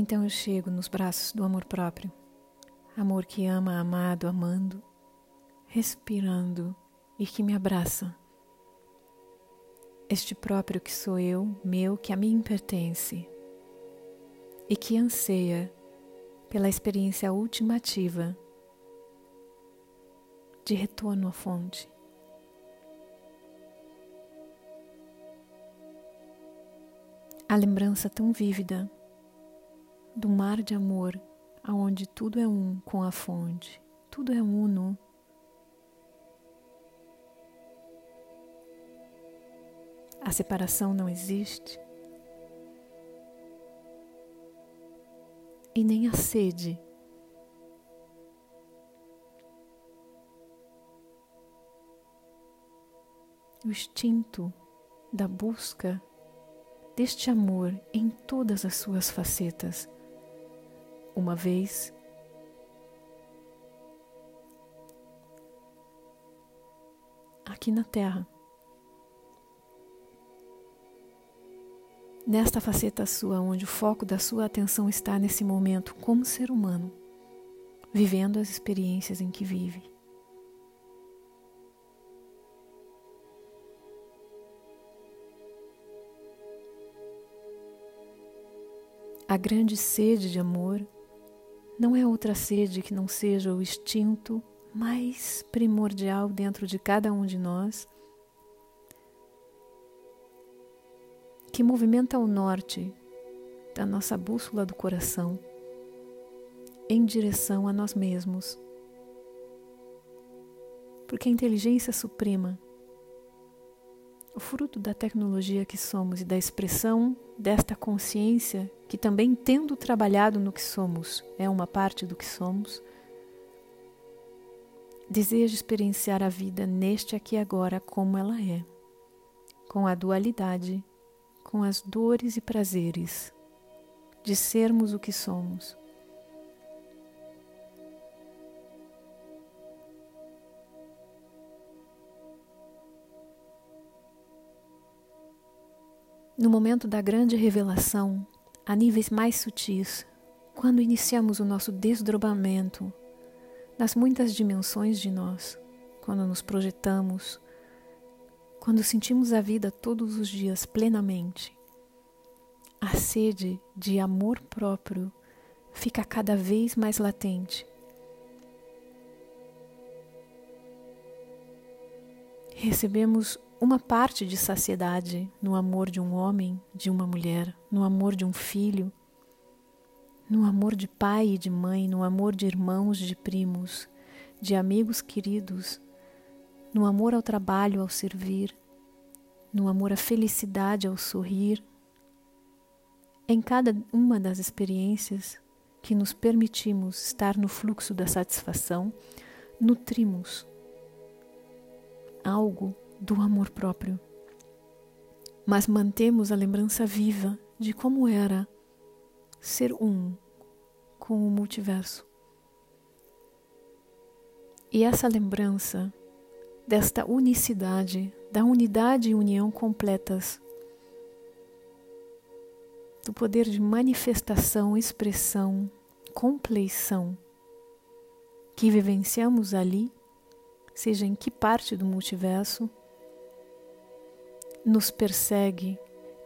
Então eu chego nos braços do amor próprio, amor que ama, amado, amando, respirando e que me abraça. Este próprio que sou eu, meu, que a mim pertence e que anseia pela experiência ultimativa de retorno à fonte. A lembrança tão vívida do mar de amor, aonde tudo é um com a fonte, tudo é uno. A separação não existe. E nem a sede. O instinto da busca deste amor em todas as suas facetas. Uma vez aqui na Terra. Nesta faceta sua, onde o foco da sua atenção está nesse momento, como ser humano, vivendo as experiências em que vive. A grande sede de amor não é outra sede que não seja o instinto mais primordial dentro de cada um de nós, que movimenta o norte da nossa bússola do coração em direção a nós mesmos. Porque a inteligência suprema o fruto da tecnologia que somos e da expressão desta consciência, que também, tendo trabalhado no que somos, é uma parte do que somos, deseja experienciar a vida neste aqui agora como ela é, com a dualidade, com as dores e prazeres de sermos o que somos. No momento da grande revelação, a níveis mais sutis, quando iniciamos o nosso desdobramento nas muitas dimensões de nós, quando nos projetamos, quando sentimos a vida todos os dias plenamente, a sede de amor próprio fica cada vez mais latente. Recebemos uma parte de saciedade no amor de um homem, de uma mulher, no amor de um filho, no amor de pai e de mãe, no amor de irmãos, de primos, de amigos queridos, no amor ao trabalho, ao servir, no amor à felicidade, ao sorrir. Em cada uma das experiências que nos permitimos estar no fluxo da satisfação, nutrimos algo do amor próprio. Mas mantemos a lembrança viva de como era ser um com o multiverso. E essa lembrança desta unicidade, da unidade e união completas, do poder de manifestação, expressão, compleição que vivenciamos ali, seja em que parte do multiverso, nos persegue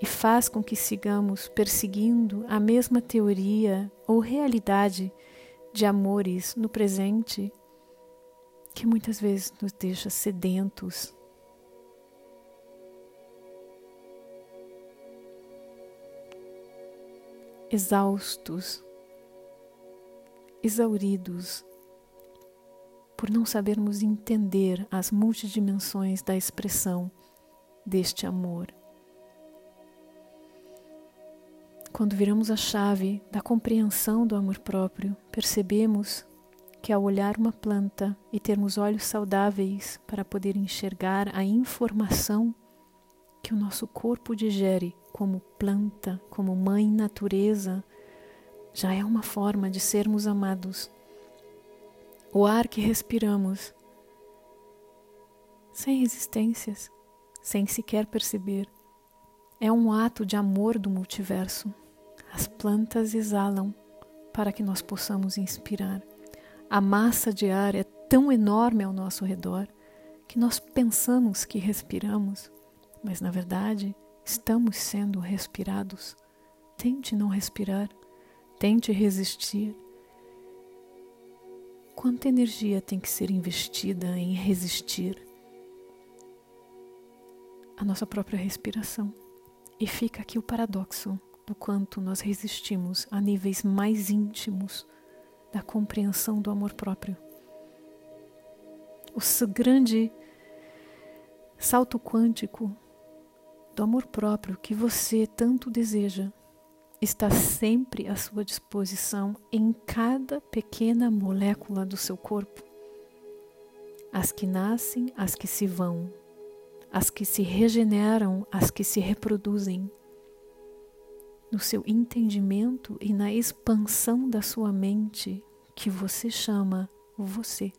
e faz com que sigamos perseguindo a mesma teoria ou realidade de amores no presente que muitas vezes nos deixa sedentos. Exaustos, exauridos, por não sabermos entender as multidimensões da expressão deste amor. Quando viramos a chave da compreensão do amor próprio, percebemos que ao olhar uma planta e termos olhos saudáveis para poder enxergar a informação que o nosso corpo digere como planta, como mãe natureza, já é uma forma de sermos amados. O ar que respiramos, sem resistências, sem sequer perceber. É um ato de amor do multiverso, As plantas exalam para que nós possamos inspirar. A massa de ar é tão enorme ao nosso redor que nós pensamos que respiramos, mas na verdade estamos sendo respirados. Tente não respirar, tente resistir. Quanta energia tem que ser investida em resistir a nossa própria respiração? E fica aqui o paradoxo do quanto nós resistimos a níveis mais íntimos da compreensão do amor próprio. O grande salto quântico do amor próprio que você tanto deseja está sempre à sua disposição em cada pequena molécula do seu corpo. As que nascem, as que se vão, as que se regeneram, as que se reproduzem, no seu entendimento e na expansão da sua mente que você chama você.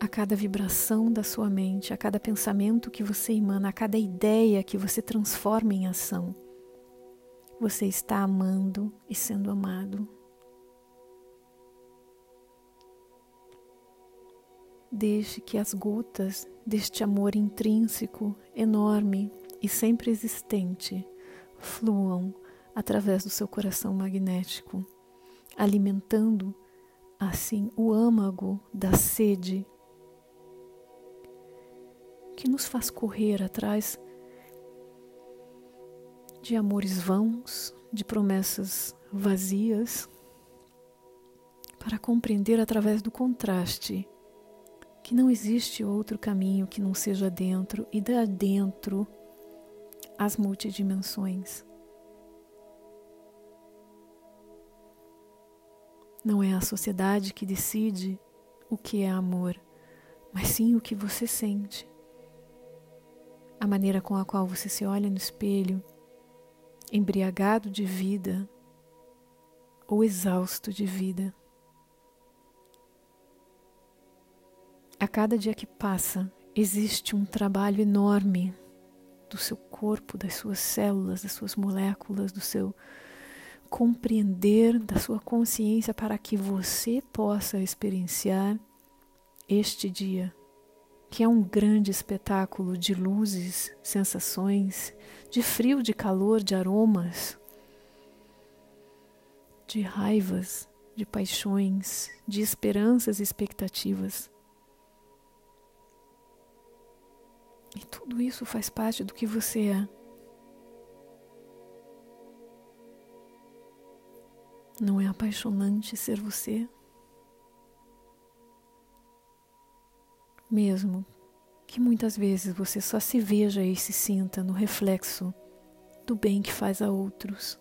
A cada vibração da sua mente, a cada pensamento que você emana, a cada ideia que você transforma em ação, você está amando e sendo amado. Deixe que as gotas deste amor intrínseco, enorme e sempre existente fluam através do seu coração magnético, alimentando assim o âmago da sede que nos faz correr atrás de amores vãos, de promessas vazias, para compreender através do contraste que não existe outro caminho que não seja dentro e da dentro as multidimensões. Não é a sociedade que decide o que é amor, mas sim o que você sente. A maneira com a qual você se olha no espelho, embriagado de vida ou exausto de vida. A cada dia que passa, existe um trabalho enorme do seu corpo, das suas células, das suas moléculas, do seu compreender, da sua consciência para que você possa experienciar este dia, que é um grande espetáculo de luzes, sensações, de frio, de calor, de aromas, de raivas, de paixões, de esperanças e expectativas. E tudo isso faz parte do que você é. Não é apaixonante ser você? Mesmo que muitas vezes você só se veja e se sinta no reflexo do bem que faz a outros.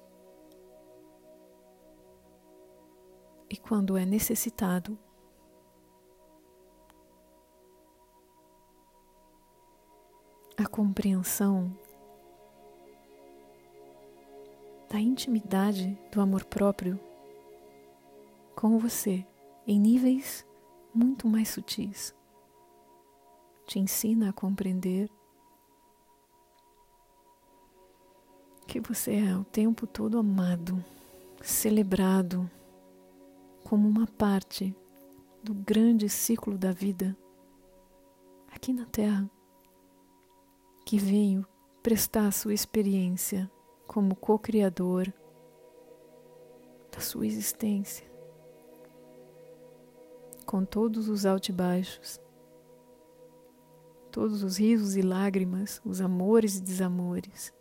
E quando é necessitado, compreensão da intimidade do amor próprio com você em níveis muito mais sutis. Te ensina a compreender que você é o tempo todo amado, celebrado como uma parte do grande ciclo da vida aqui na Terra que venho prestar sua experiência como co-criador da sua existência, com todos os altibaixos, todos os risos e lágrimas, os amores e desamores.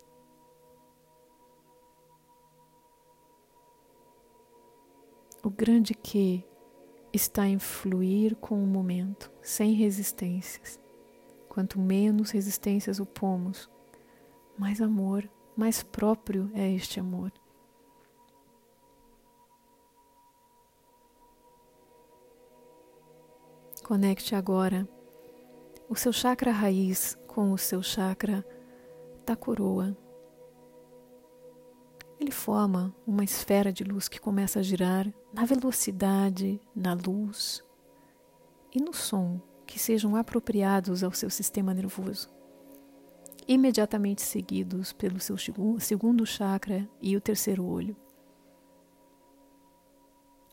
O grande que está em fluir com o momento, sem resistências. Quanto menos resistências opomos, mais amor, mais próprio é este amor. Conecte agora o seu chakra raiz com o seu chakra da coroa. Ele forma uma esfera de luz que começa a girar na velocidade, na luz e no som que sejam apropriados ao seu sistema nervoso. imediatamente seguidos pelo seu segundo chakra e o terceiro olho.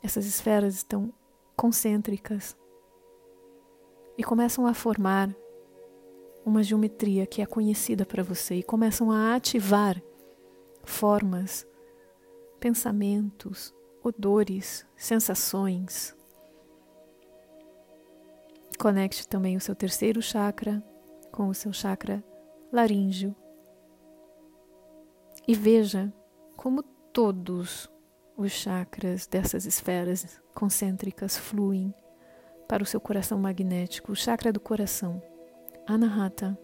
Essas esferas estão concêntricas e começam a formar uma geometria que é conhecida para você e começam a ativar formas, pensamentos, odores, sensações. Conecte também o seu terceiro chakra com o seu chakra laríngeo. E veja como todos os chakras dessas esferas concêntricas fluem para o seu coração magnético, o chakra do coração, Anahata,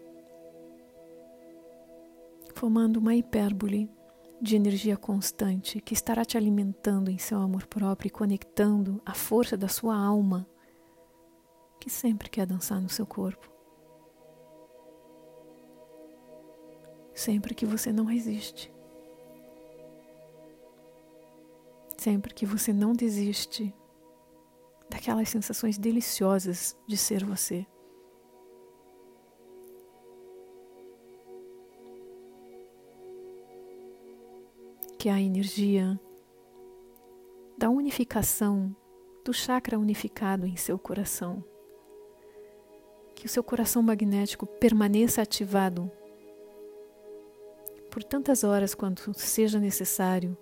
formando uma hipérbole de energia constante que estará te alimentando em seu amor próprio e conectando a força da sua alma, que sempre quer dançar no seu corpo. Sempre que você não resiste. Sempre que você não desiste daquelas sensações deliciosas de ser você. que a energia da unificação do chakra unificado em seu coração. Que o seu coração magnético permaneça ativado por tantas horas quanto seja necessário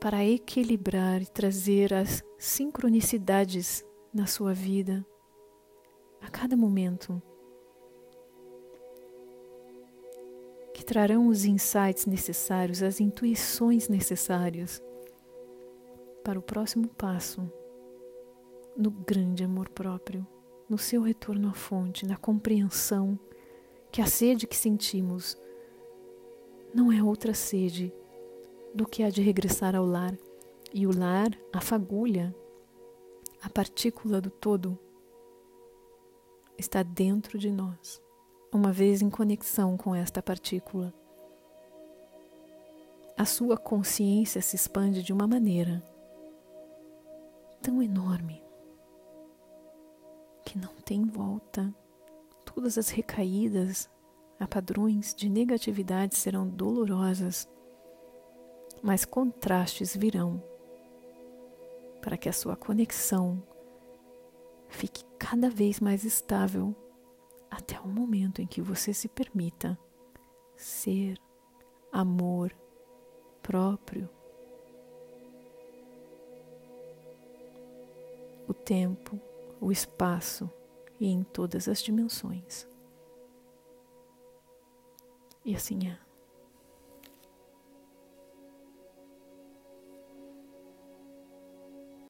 para equilibrar e trazer as sincronicidades na sua vida a cada momento. que trarão os insights necessários, as intuições necessárias para o próximo passo no grande amor próprio, no seu retorno à fonte, na compreensão que a sede que sentimos não é outra sede do que a de regressar ao lar, e o lar, a fagulha, a partícula do todo, está dentro de nós uma vez em conexão com esta partícula. A sua consciência se expande de uma maneira tão enorme que não tem volta. Todas as recaídas a padrões de negatividade serão dolorosas, mas contrastes virão para que a sua conexão fique cada vez mais estável até o momento em que você se permita ser amor próprio. O tempo, o espaço e em todas as dimensões. E assim é.